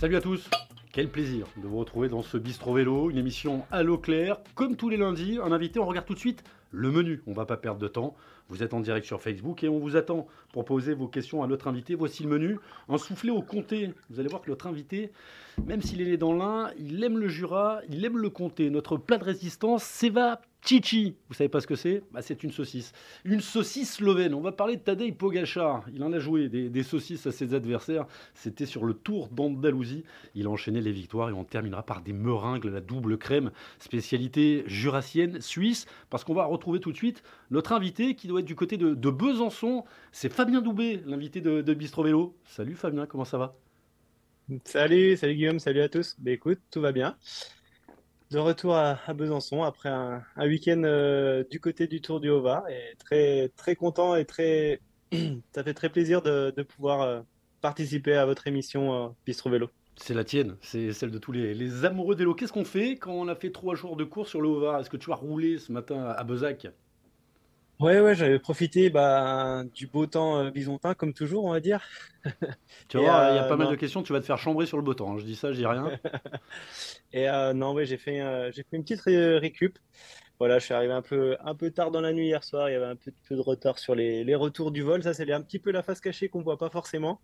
Salut à tous quel plaisir de vous retrouver dans ce Bistro Vélo, une émission à l'eau claire, comme tous les lundis. Un invité, on regarde tout de suite le menu. On va pas perdre de temps. Vous êtes en direct sur Facebook et on vous attend pour poser vos questions à notre invité. Voici le menu. Un soufflé au comté. Vous allez voir que notre invité, même s'il est né dans l'Ain, il aime le Jura, il aime le comté. Notre plat de résistance, c'est Chichi, vous savez pas ce que c'est? Bah, C'est une saucisse. Une saucisse slovène. On va parler de Tadej Pogacar. Il en a joué des, saucisses à ses adversaires. C'était sur le Tour d'Andalousie. Il a enchaîné les victoires et on terminera par des meringues, la double crème, spécialité jurassienne suisse. Parce qu'on va retrouver tout de suite notre invité qui doit être du côté de, Besançon. C'est Fabien Doubé, l'invité de, Bistro Vélo. Salut Fabien, comment ça va? Salut, salut Guillaume, salut à tous. Bah, écoute, tout va bien de retour à, Besançon après un, week-end euh, du côté du Tour du Haut-Var et très très content et très ça fait très plaisir de, pouvoir euh, participer à votre émission euh, Bistro Vélo. C'est la tienne, c'est celle de tous les, les amoureux vélo. Qu'est-ce qu'on fait quand on a fait trois jours de course sur le Haut-Var Est-ce que tu as roulé ce matin à Bezac? Ouais, ouais, j'avais profité bah, du beau temps euh, bisontin, comme toujours, on va dire. Tu vois, il y a euh, pas mal de questions, tu vas te faire chambrer sur le beau temps. Hein. Je dis ça, je dis rien. Et euh, non, ouais, j'ai fait, j'ai fait une petite récup. Voilà, je suis arrivé un peu, un peu tard dans la nuit hier soir. Il y avait un peu, peu de retard sur les, les, retours du vol. Ça, c'est un petit peu la face cachée qu'on voit pas forcément.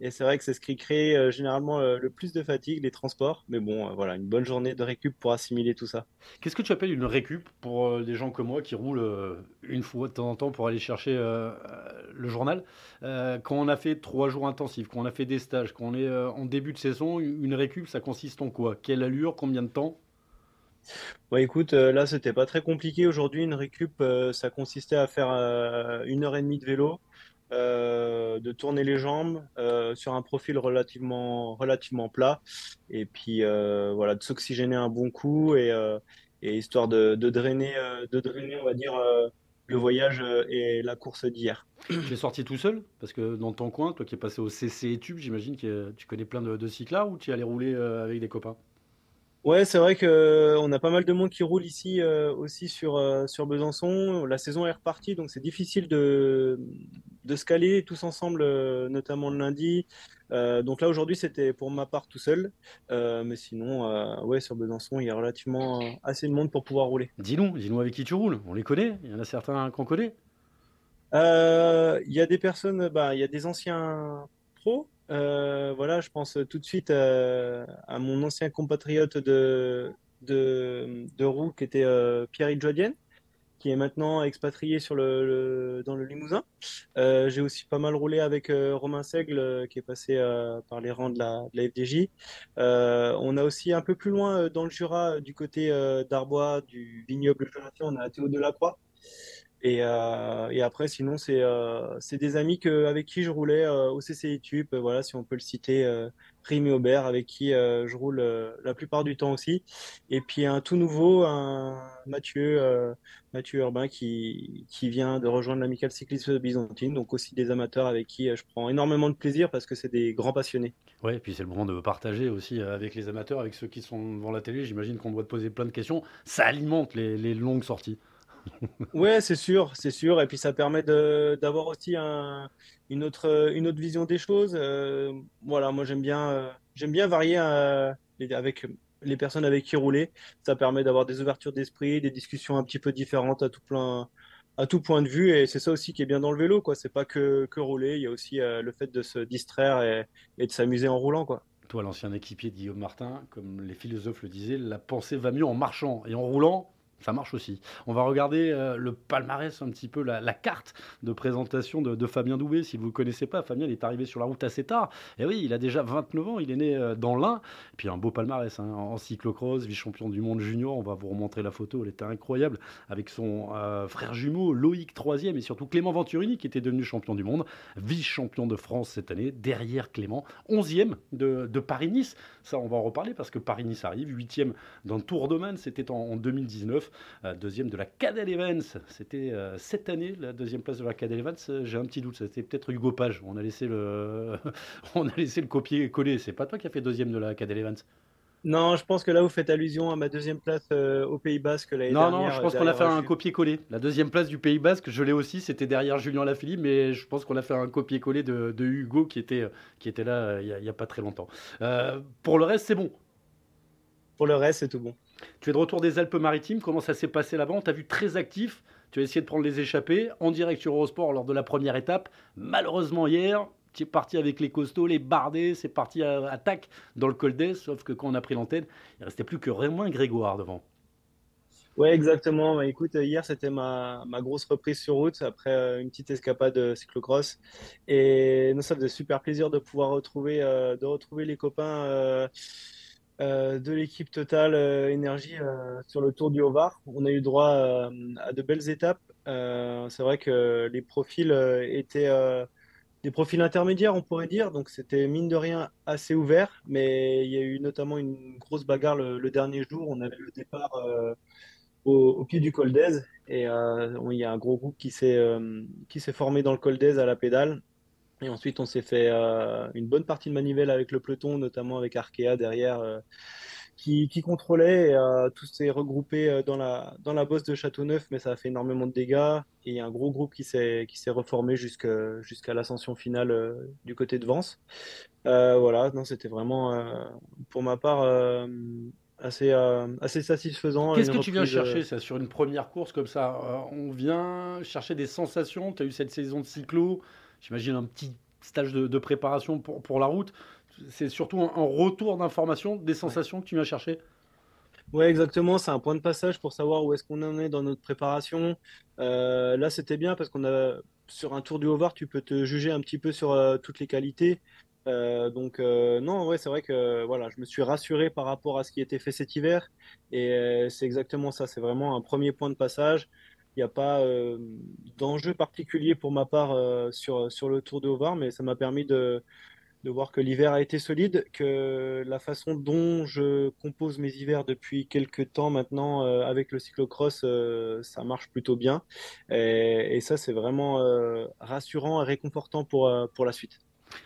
Et c'est vrai que c'est ce qui crée euh, généralement euh, le plus de fatigue, les transports. Mais bon, euh, voilà, une bonne journée de récup pour assimiler tout ça. Qu'est-ce que tu appelles une récup pour des gens comme moi qui roulent une fois de temps en temps pour aller chercher le journal? Quand on a fait trois jours intensifs, quand on a fait des stages, quand on est en début de saison, une récup, ça consiste en quoi? Quelle allure? Combien de temps? Ouais, écoute, euh, là, c'était pas très compliqué. Aujourd'hui, une récup, euh, ça consistait à faire euh, une heure et demie de vélo, de tourner les jambes sur un profil relativement, relativement plat, et puis voilà, de s'oxygéner un bon coup et, histoire de, drainer, de drainer, on va dire, le voyage et la course d'hier. Tu es sorti tout seul? Parce que dans ton coin, toi qui es passé au CC et Tube, j'imagine que tu connais plein de, de cyclards ou tu es allé rouler avec des copains? Ouais, c'est vrai que euh, on a pas mal de monde qui roule ici euh, aussi sur, euh, sur Besançon. La saison est repartie, donc c'est difficile de, de se caler tous ensemble, notamment le lundi. Donc là, aujourd'hui, c'était pour ma part tout seul. mais sinon, ouais, sur Besançon, il y a relativement assez de monde pour pouvoir rouler. Dis-nous, dis-nous avec qui tu roules. On les connaît Il y en a certains qu'on connaît Il y a des personnes, bah, il y a des anciens pros euh, voilà, je pense tout de suite euh, à, mon ancien compatriote de, de, de roue qui était euh, Pierre Idjodienne, qui est maintenant expatrié sur le, dans le Limousin. J'ai aussi pas mal roulé avec Romain Seigle, qui est passé par les rangs de la, de la FDJ. on a aussi un peu plus loin dans le Jura, du côté d'Arbois, du vignoble Jurassien, on a Théo Delacroix. Et, euh, et, après, sinon, c'est euh, des amis que, avec qui je roulais euh, au CCI Tube, voilà, si on peut le citer, euh, Rémi Aubert, avec qui euh, je roule euh, la plupart du temps aussi. Et puis un tout nouveau, un Mathieu, Mathieu Urbain, qui, qui vient de rejoindre l'Amicale Cycliste Byzantine, donc aussi des amateurs avec qui je prends énormément de plaisir parce que c'est des grands passionnés. Ouais, et puis c'est le moment de partager aussi avec les amateurs, avec ceux qui sont devant la télé. J'imagine qu'on doit te poser plein de questions. Ça alimente les, les longues sorties. ouais, c'est sûr, c'est sûr. Et puis ça permet d'avoir aussi une, autre, une autre vision des choses. Euh, voilà, moi j'aime bien, euh, j'aime bien varier euh, avec les personnes avec qui rouler. Ça permet d'avoir des ouvertures d'esprit, des discussions un petit peu différentes à tout plein, à tout point de vue. Et c'est ça aussi qui est bien dans le vélo, quoi. C'est pas que, que rouler, il y a aussi le fait de se distraire et, et de s'amuser en roulant, quoi. Toi, l'ancien équipier de Guillaume Martin, comme les philosophes le disaient, la pensée va mieux en marchant et en roulant ça marche aussi. On va regarder euh, le palmarès, un petit peu la, carte de présentation de, Fabien Doubé. Si vous ne connaissez pas, Fabien est arrivé sur la route assez tard. Et oui, il a déjà 29 ans, il est né euh, dans l'Ain. Et puis un beau palmarès hein, en cyclocross, vice-champion du monde junior. On va vous remontrer la photo, elle était incroyable. Avec son euh, frère jumeau Loïc 3e et surtout Clément Venturini qui était devenu champion du monde, vice-champion de France cette année, derrière Clément, 11e de, Paris-Nice. Ça, on va en reparler parce que Paris-Nice arrive, 8e d'un Tour de Man, c'était en 2019. Euh, deuxième de la Cadel Evans. C'était euh, cette année la deuxième place de la Cadel Evans. J'ai un petit doute, c'était peut-être Hugo Page. On a laissé le, on a laissé le copier-coller. C'est pas toi qui as fait deuxième de la Cadel Evans Non, je pense que là, vous faites allusion à ma deuxième place euh, au Pays Basque l'année Non, dernière. non, je pense qu'on a fait un copier-coller. La deuxième place du Pays Basque, je l'ai aussi, c'était derrière Julien Lafilippe, mais je pense qu'on a fait un copier-coller de, Hugo qui était, qui était là euh, il n'y a, pas très longtemps. Euh, pour le reste, c'est bon. Pour le reste, c'est tout bon. Tu es de retour des Alpes-Maritimes, comment ça s'est passé là-bas? On t'a vu très actif, tu as essayé de prendre les échappées en direct sur Eurosport lors de la première étape. Malheureusement, hier, tu es parti avec les costauds, les bardés, c'est parti à attaque dans le col d'Est, sauf que quand on a pris l'antenne, il restait plus que Romain Grégoire devant. Ouais, exactement. Bah, écoute, hier, c'était ma, grosse reprise sur route après euh, une petite escapade de cyclocross. Et nous, ça faisait super plaisir de pouvoir retrouver, euh, de retrouver les copains euh, de l'équipe Total Énergie sur le Tour du Haut-Var. On a eu droit à de belles étapes. c'est vrai que les profils étaient des profils intermédiaires, on pourrait dire. Donc c'était mine de rien assez ouvert, mais il y a eu notamment une grosse bagarre le, dernier jour. On avait le départ euh, au, pied du col d'Aise et euh, il y a un gros groupe qui s'est euh, qui s'est formé dans le col d'Aise à la pédale. Et ensuite, on s'est fait une bonne partie de manivelle avec le peloton, notamment avec Arkea derrière qui, contrôlait. Euh, tout s'est regroupé euh, dans la, dans la bosse de Châteauneuf, mais ça a fait énormément de dégâts. Et il y a un gros groupe qui s'est reformé jusqu'à l'ascension finale euh, du côté de Vence. voilà, non, c'était vraiment, pour ma part, assez, assez satisfaisant. Qu'est-ce que tu viens chercher ça, sur une première course comme ça? On vient chercher des sensations? Tu as eu cette saison de cyclo, j'imagine un petit stage de, de préparation pour, pour la route c'est surtout un, retour d'information, des sensations que tu viens chercher Oui, exactement. C'est un point de passage pour savoir où est-ce qu'on en est dans notre préparation. Euh, là, c'était bien parce qu'on a sur un tour du Haut-Var, tu peux te juger un petit peu sur euh, toutes les qualités. Euh, donc non, ouais, c'est vrai que voilà, je me suis rassuré par rapport à ce qui était fait cet hiver, et c'est exactement ça. C'est vraiment un premier point de passage. Il n'y a pas d'enjeu particulier pour ma part sur, sur le Tour de Haut-Var, mais ça m'a permis de, de voir que l'hiver a été solide, que la façon dont je compose mes hivers depuis quelques temps maintenant euh, avec le cyclocross, euh, ça marche plutôt bien. Et, ça, c'est vraiment euh, rassurant et réconfortant pour, pour la suite.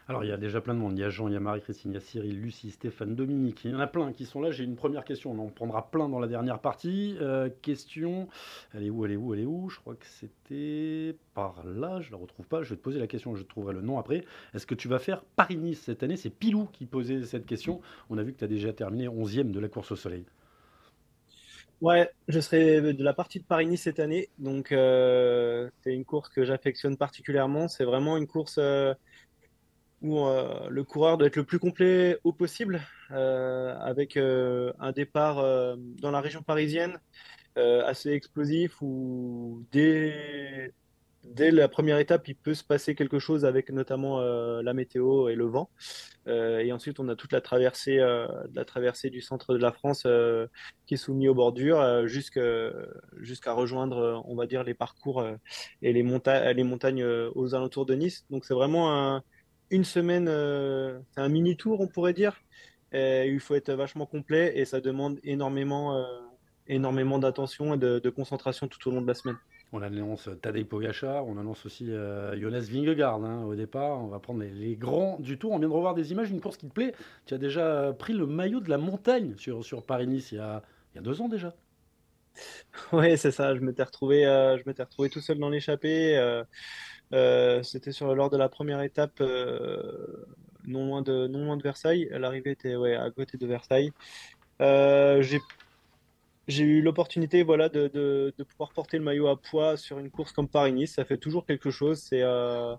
Alors, il y a déjà plein de monde. Il y a Jean, il y a Marie-Christine, il y a Cyril, Lucie, Stéphane, Dominique. Il y en a plein qui sont là. J'ai une première question. On en prendra plein dans la dernière partie. Euh, question. Elle est où Elle est où Elle est où? Je crois que c'était par là. Je la retrouve pas. Je vais te poser la question. Je trouverai le nom après. Est-ce que tu vas faire Paris-Nice cette année? C'est Pilou qui posait cette question. On a vu que tu as déjà terminé 11e de la course au soleil. Ouais, je serai de la partie de Paris-Nice cette année. Donc, euh, c'est une course que j'affectionne particulièrement. C'est vraiment une course. Euh, où euh, le coureur doit être le plus complet au possible, euh, avec euh, un départ dans la région parisienne assez explosif, où dès, dès la première étape, il peut se passer quelque chose avec notamment la météo et le vent. et ensuite, on a toute la traversée, la traversée du centre de la France qui est soumise aux bordures jusqu'à rejoindre, on va dire, les parcours et les, les montagnes aux alentours de Nice. Donc, c'est vraiment un une semaine, euh, c'est un mini tour, on pourrait dire. il faut être vachement complet et ça demande énormément, euh, énormément d'attention et de, concentration tout au long de la semaine. On annonce Tadej Pogacar, on annonce aussi euh, Jonas Vingegaard hein, au départ. On va prendre les, grands du tour. On vient de revoir des images d'une course qui te plaît. Tu as déjà pris le maillot de la montagne sur, sur Paris-Nice il, il, y a deux ans déjà. Oui, c'est ça. Je m'étais retrouvé, je m'étais retrouvé tout seul dans l'échappée. Euh, c'était sur lors de la première étape, euh, non loin de non loin de Versailles. L'arrivée était à côté de Versailles. Euh, j'ai eu l'opportunité voilà, de, de, de, pouvoir porter le maillot à poids sur une course comme Paris-Nice. Ça fait toujours quelque chose. C'est euh,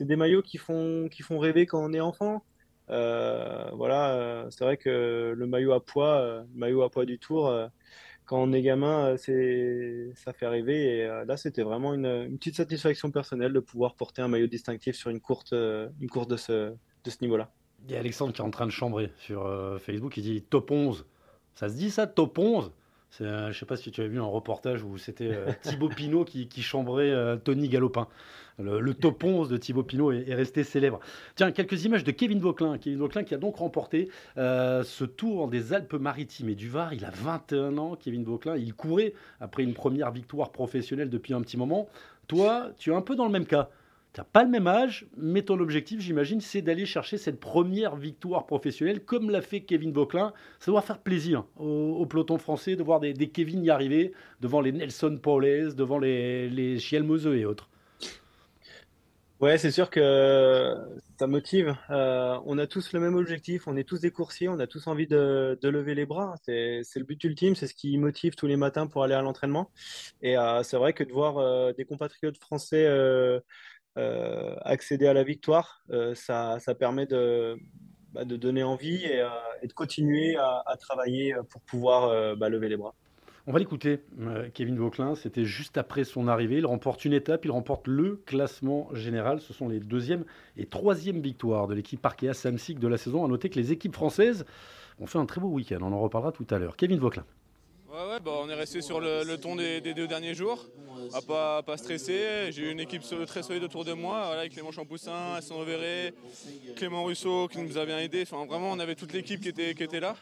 des maillots qui font, qui font rêver quand on est enfant. Euh, voilà, c'est vrai que le maillot à poids, le maillot à poids du Tour, quand on est gamin, euh, ça fait rêver. Et euh, là, c'était vraiment une, petite satisfaction personnelle de pouvoir porter un maillot distinctif sur une courte, euh, une course de ce, de ce niveau-là. Il y a Alexandre qui est en train de chambrer sur Facebook. Il dit top 11. Ça se dit ça, top 11 je ne sais pas si tu as vu un reportage où c'était euh, Thibaut Pinot qui, chambrait euh, Tony Galopin. Le, top 11 de Thibaut Pinot est, resté célèbre. Tiens, quelques images de Kevin Vauclin. Kevin Vauclin qui a donc remporté euh, ce tour des Alpes-Maritimes et du Var. Il a 21 ans, Kevin Vauclin. Il courait après une première victoire professionnelle depuis un petit moment. Toi, tu es un peu dans le même cas. Tu n'as pas le même âge, mais ton objectif, j'imagine, c'est d'aller chercher cette première victoire professionnelle, comme l'a fait Kevin Vauclin. Ça doit faire plaisir au, peloton français de voir des, Kevin y arriver, devant les Nelson Paulès, devant les, les et autres. Ouais, c'est sûr que ça motive. Euh, on a tous le même objectif, on est tous des coursiers, on a tous envie de, lever les bras. C'est, le but ultime, c'est ce qui motive tous les matins pour aller à l'entraînement. Et euh, c'est vrai que de voir euh, des compatriotes français accéder à la victoire, ça, permet de, bah, de donner envie et, de continuer à, travailler pour pouvoir bah, lever les bras. On va l'écouter, euh, Kevin Vauclin. C'était juste après son arrivée. Il remporte une étape, il remporte le classement général. Ce sont les deuxième et troisième victoires de l'équipe Arkea Samsic de la saison. À noter que les équipes françaises ont fait un très beau week-end. On en reparlera tout à l'heure. Kevin Vauclin. Ouais, bah, on est resté sur le, ton des, deux derniers jours, à pas, pas stresser. J'ai eu une équipe très solide autour de moi, avec Clément Champoussin, Alessandro Verret, Clément Russo qui nous a bien aidé. Enfin, vraiment, on avait toute l'équipe qui était, qui était là.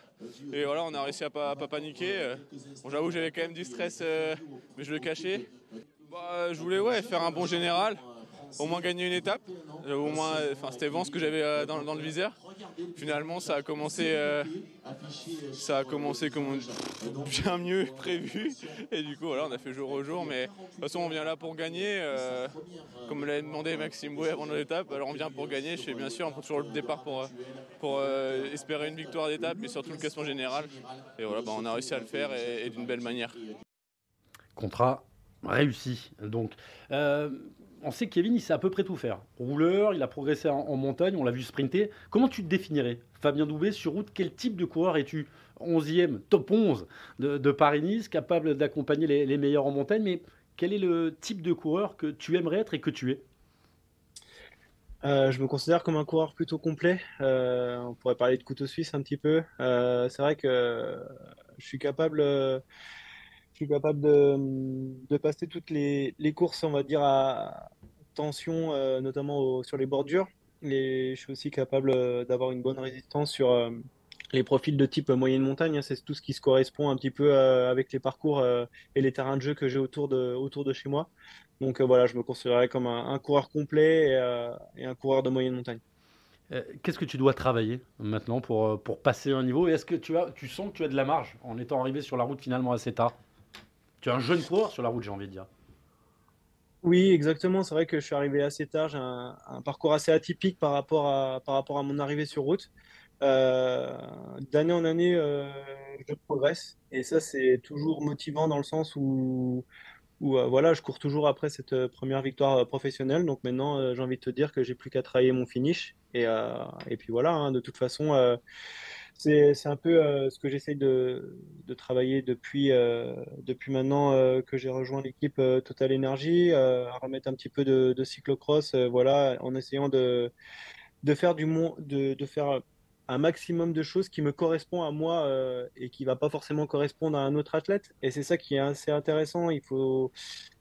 Et voilà, on a réussi à pas, pas paniquer. Bon, J'avoue, j'avais quand même du stress, euh, mais je le cachais. Bah, je voulais ouais, faire un bon général au moins gagner une étape. Euh, au moins, enfin, c'était Vence que j'avais euh, dans, le viseur. Finalement, ça a commencé, euh, ça a commencé comme bien mieux prévu. Et du coup, voilà, on a fait jour au jour. Mais de toute façon, on vient là pour gagner. comme l'avait demandé Maxime Bouet avant l'étape, alors on vient pour gagner. Je sais bien sûr, on prend toujours le départ pour, pour espérer une victoire d'étape, mais surtout le classement général. Et voilà, bah, on a réussi à le faire et, d'une belle manière. Contrat réussi. Donc, on sait que Kevin, il sait à peu près tout faire. Rouleur, il a progressé en, montagne, on l'a vu sprinter. Comment tu te définirais Fabien Doubé, sur route, quel type de coureur es-tu 11e, top 11 de, Paris-Nice, capable d'accompagner les, meilleurs en montagne, mais quel est le type de coureur que tu aimerais être et que tu es? Euh, je me considère comme un coureur plutôt complet. Euh, on pourrait parler de couteau suisse un petit peu. Euh, c'est vrai que je suis capable je suis capable de, passer toutes les, courses, on va dire, à tension, euh, notamment sur les bordures. Je suis aussi capable euh, d'avoir une bonne résistance sur euh, les profils de type moyenne montagne. Hein. c'est tout ce qui se correspond un petit peu avec les parcours et les terrains de jeu que j'ai autour de, autour de chez moi. Donc voilà, je me considérerais comme un, coureur complet et, un coureur de moyenne montagne. Qu'est-ce que tu dois travailler maintenant pour, pour passer un niveau? Est-ce que tu, as, tu sens que tu as de la marge en étant arrivé sur la route finalement assez tard? Tu es un jeune coureur sur la route, j'ai envie de dire. Oui, exactement. C'est vrai que je suis arrivé assez tard. J'ai un, parcours assez atypique par rapport à, par rapport à mon arrivée sur route. Euh, d'année en année, euh, je progresse. Et ça, c'est toujours motivant dans le sens où, où euh, voilà, je cours toujours après cette première victoire professionnelle. Donc maintenant, j'ai envie de te dire que j'ai plus qu'à travailler mon finish. Et, et puis voilà, hein, de toute façon c'est un peu euh, ce que j'essaye de, travailler depuis, euh, depuis maintenant euh, que j'ai rejoint l'équipe Total Energy, à remettre un petit peu de, de cyclocross, voilà, en essayant de, de faire du de, de, faire un maximum de choses qui me correspond à moi et qui va pas forcément correspondre à un autre athlète. Et c'est ça qui est assez intéressant. Il faut,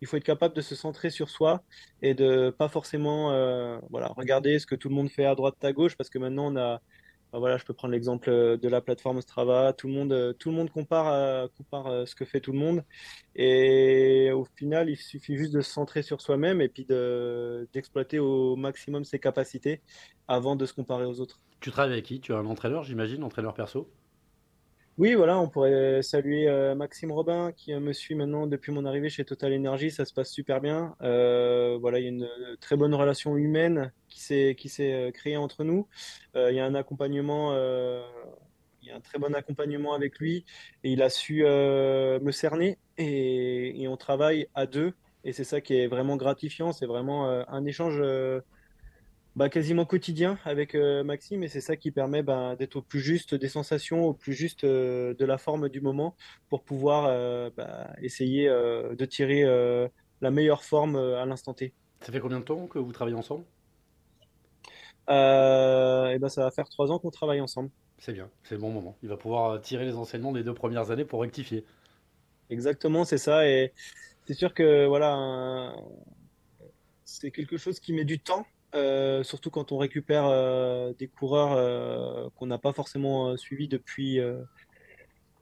il faut être capable de se centrer sur soi et de pas forcément voilà, regarder ce que tout le monde fait à droite, à gauche, parce que maintenant on a je peux prendre l'exemple euh, de la plateforme Strava. Tout le monde, euh, compare, euh, compare ce que fait tout le monde. Et au final, il suffit juste de se centrer sur soi-même et puis d'exploiter au maximum ses capacités avant de se comparer aux autres. Tu travailles avec qui? Tu as un entraîneur, j'imagine, entraîneur perso? Oui, voilà, on pourrait saluer euh, Maxime Robin qui euh, me suit maintenant depuis mon arrivée chez Total Energy. Ça se passe super bien. Euh, voilà, il y a une très bonne relation humaine qui s'est créée entre nous. il y a un accompagnement, il y a un très bon accompagnement avec lui et il a su me cerner et, on travaille à deux. Et c'est ça qui est vraiment gratifiant. C'est vraiment un échange bah, quasiment quotidien avec euh, Maxime et c'est ça qui permet bah, d'être au plus juste des sensations, au plus juste euh, de la forme du moment pour pouvoir euh, bah, essayer de tirer la meilleure forme à l'instant T. Ça fait combien de temps que vous travaillez ensemble? Et ben, Ça va faire trois ans qu'on travaille ensemble. C'est bien, c'est le bon moment. Il va pouvoir tirer les enseignements des deux premières années pour rectifier. Exactement, c'est ça. Et c'est sûr que voilà, c'est quelque chose qui met du temps euh, surtout quand on récupère euh, des coureurs euh, qu'on n'a pas forcément suivis depuis,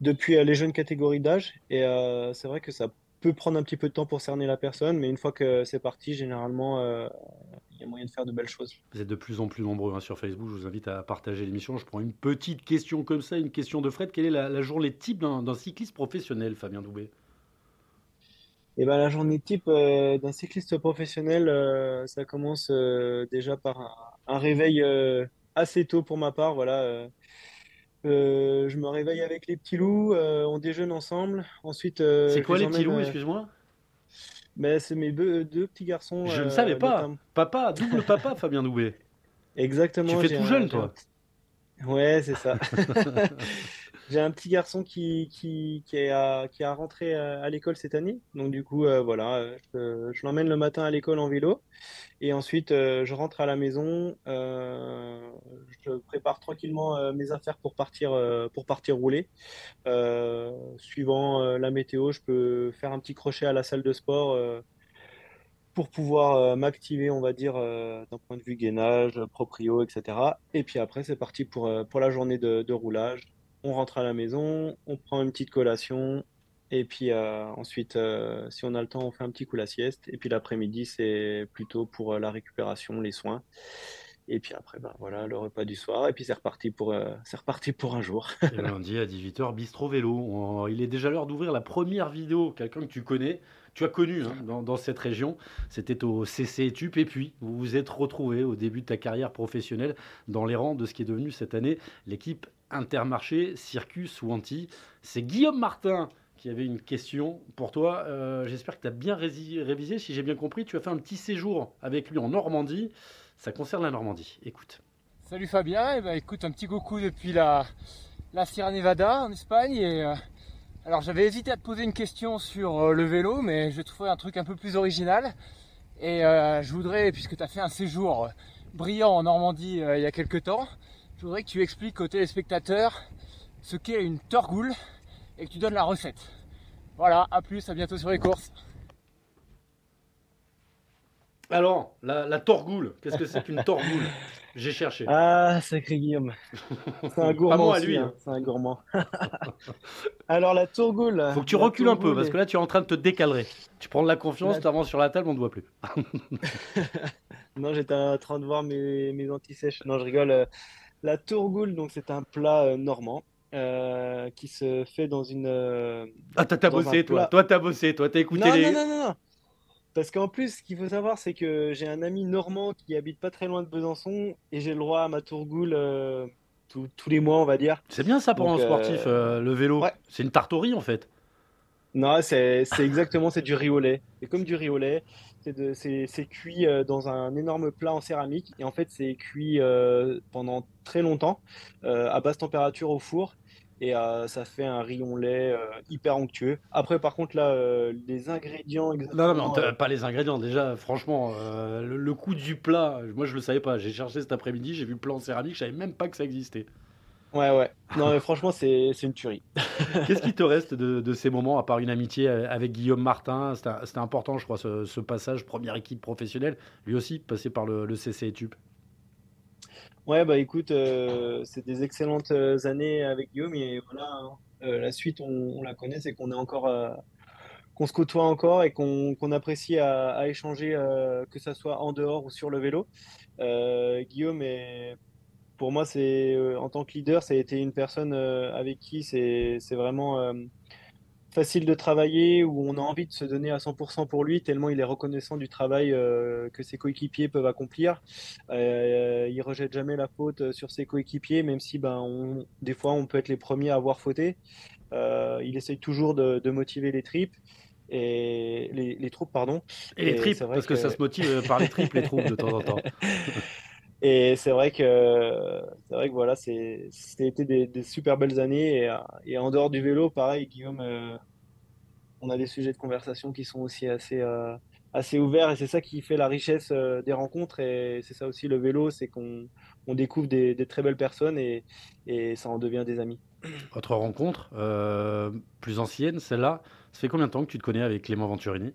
depuis les jeunes catégories d'âge. Et c'est vrai que ça peut prendre un petit peu de temps pour cerner la personne, mais une fois que c'est parti, généralement, il y a moyen de faire de belles choses. Vous êtes de plus en plus nombreux hein, sur Facebook. Je vous invite à partager l'émission. Je prends une petite question comme ça, une question de Fred. Quelle est la, journée type d'un cycliste professionnel, Fabien Doubé eh ben, la journée type euh, d'un cycliste professionnel, euh, ça commence euh, déjà par un, réveil assez tôt pour ma part. Voilà, je me réveille avec les petits loups, on déjeune ensemble. Ensuite, C'est quoi les petits loups, excuse-moi? Ben, c'est mes deux, petits garçons. Je ne savais pas. Papa, double papa, Fabien Doubé. Exactement. Tu fais tout jeune, toi. Ouais, c'est ça. J'ai un petit garçon qui, qui, qui, est à, qui a rentré à, l'école cette année. Donc, du coup, euh, voilà, je, je l'emmène le matin à l'école en vélo. Et ensuite, euh, je rentre à la maison. Euh, je prépare tranquillement mes affaires pour partir, pour partir rouler. suivant la météo, je peux faire un petit crochet à la salle de sport pour pouvoir m'activer, on va dire, d'un point de vue gainage, proprio, etc. Et puis après, c'est parti pour, pour la journée de, de roulage on rentre à la maison, on prend une petite collation, et puis euh, ensuite, euh, si on a le temps, on fait un petit coup la sieste. Et puis l'après-midi, c'est plutôt pour euh, la récupération, les soins. Et puis après, ben voilà, le repas du soir. Et puis c'est reparti pour, reparti pour un jour. lundi à 18h, Bistro Vélo. il est déjà l'heure d'ouvrir la première vidéo, quelqu'un que tu connais. Tu as connu hein, dans, dans, cette région, c'était au CC Etup, et puis vous vous êtes retrouvé au début de ta carrière professionnelle dans les rangs de ce qui est devenu cette année l'équipe Intermarché, Circus ou Anti. C'est Guillaume Martin qui avait une question pour toi. Euh, j'espère que tu as bien révisé. Si j'ai bien compris, tu as fait un petit séjour avec lui en Normandie. Ça concerne la Normandie. Écoute. Salut Fabien. Eh ben, écoute, un petit coucou depuis la, Sierra Nevada en Espagne. Euh, alors j'avais hésité à te poser une question sur euh, le vélo, mais je trouvais un truc un peu plus original. Et je voudrais, puisque tu as fait un séjour brillant en Normandie il y a quelques temps, je voudrais que tu expliques aux téléspectateurs ce qu'est une torgoule et que tu donnes la recette. Voilà, à plus, à bientôt sur les courses. Alors, la, torgoule, qu'est-ce que c'est qu'une torgoule? J'ai cherché. Ah, sacré Guillaume. C'est un gourmand. à lui. Hein. Hein. C'est un gourmand. Alors, la torgoule. Faut que tu recules un peu, parce que là, tu es en train de te décalrer. Tu prends de la confiance, tu avances sur la table, on ne te voit plus. non, j'étais en train de voir mes, mes anti-sèches. Non, je rigole. La tourgoule, donc c'est un plat euh, normand. Euh, qui se fait dans une. Euh, ah, t'as bossé, toi. Toi, t'as bossé, toi, t'as écouté non, les. Non, non, non, non. Parce qu'en plus, ce qu'il faut savoir, c'est que j'ai un ami normand qui habite pas très loin de Besançon et j'ai le droit à ma tourgoule tous les mois, on va dire. C'est bien ça pour un sportif, le vélo. C'est une tartorie en fait. Non, c'est exactement, c'est du riz au lait. C'est comme du riz au lait. C'est cuit euh, dans un énorme plat en céramique et en fait c'est cuit euh, pendant très longtemps euh, à basse température au four et ça fait un rayon lait hyper onctueux. Après, par contre, là, les ingrédients. Non, non, pas les ingrédients. Déjà, franchement, le, le, coût du plat, moi je le savais pas. J'ai cherché cet après-midi, j'ai vu le plat en céramique, je savais même pas que ça existait. Ouais, ouais. Non, mais franchement, c'est une tuerie. Qu'est-ce qui te reste de, ces moments, à part une amitié avec Guillaume Martin? C'était important, je crois, ce, passage, première équipe professionnelle, lui aussi, passé par le, le CC Etup. Ouais, bah écoute, euh, c'est des excellentes euh, années avec Guillaume, et voilà, hein. euh, la suite, on, la connaît, c'est qu'on est encore. qu'on se côtoie encore et qu'on apprécie à, à échanger, que ce soit en dehors ou sur le vélo. Guillaume est pour moi, c'est euh, en tant que leader, ça a été une personne euh, avec qui c'est vraiment euh, facile de travailler, où on a envie de se donner à 100% pour lui, tellement il est reconnaissant du travail que ses coéquipiers peuvent accomplir. Il rejette jamais la faute sur ses coéquipiers, même si ben, des fois on peut être les premiers à avoir fauté. il essaye toujours de, motiver les tripes. Et les, troupes, pardon. Et, les tripes, parce que... que... ça se motive par les tripes, les troupes, de temps en temps. Et c'est vrai que c'est vrai que voilà, c'est c'était des, super belles années. Et, en dehors du vélo, pareil, Guillaume, euh, on a des sujets de conversation qui sont aussi assez euh, assez ouverts. Et c'est ça qui fait la richesse euh, des rencontres. Et c'est ça aussi le vélo, c'est qu'on on découvre des, des, très belles personnes et, et ça en devient des amis. Autre rencontre plus ancienne, celle-là, ça fait combien de temps que tu te connais avec Clément Venturini?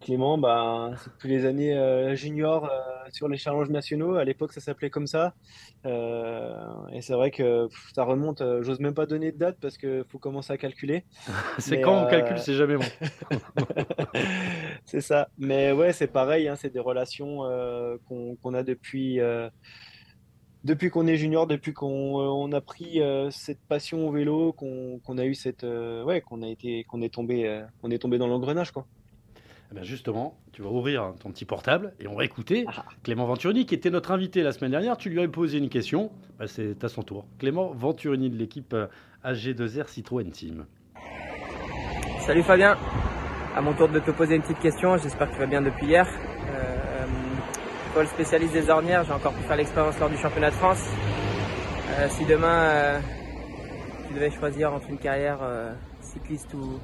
Clément, bah, c'est depuis les années euh, juniors euh, sur les challenges nationaux. À l'époque, ça s'appelait comme ça. Euh, et c'est vrai que ça remonte. J'ose même pas donner de date parce qu'il faut commencer à calculer. c'est quand on calcule, c'est jamais bon. c'est ça. Mais ouais, c'est pareil. Hein, c'est des relations qu'on a depuis depuis qu'on est junior, depuis qu'on a pris cette passion au vélo, qu'on a eu cette ouais, qu'on a été, qu'on est tombé, on est tombé dans l'engrenage quoi. Eh ben, justement, tu vas ouvrir ton petit portable et on va écouter ah. Clément Venturini, qui était notre invité la semaine dernière. Tu lui as posé une question. Bah, c'est à son tour. Clément Venturini de l'équipe euh, AG2R Citroën Team. Salut Fabien. À mon tour de te poser une petite question. J'espère que tu vas bien depuis hier. Euh, Paul, spécialiste des ornières, j'ai encore pu faire l'expérience lors du championnat de France. Euh, si demain euh, tu devais choisir entre une carrière cycliste ou,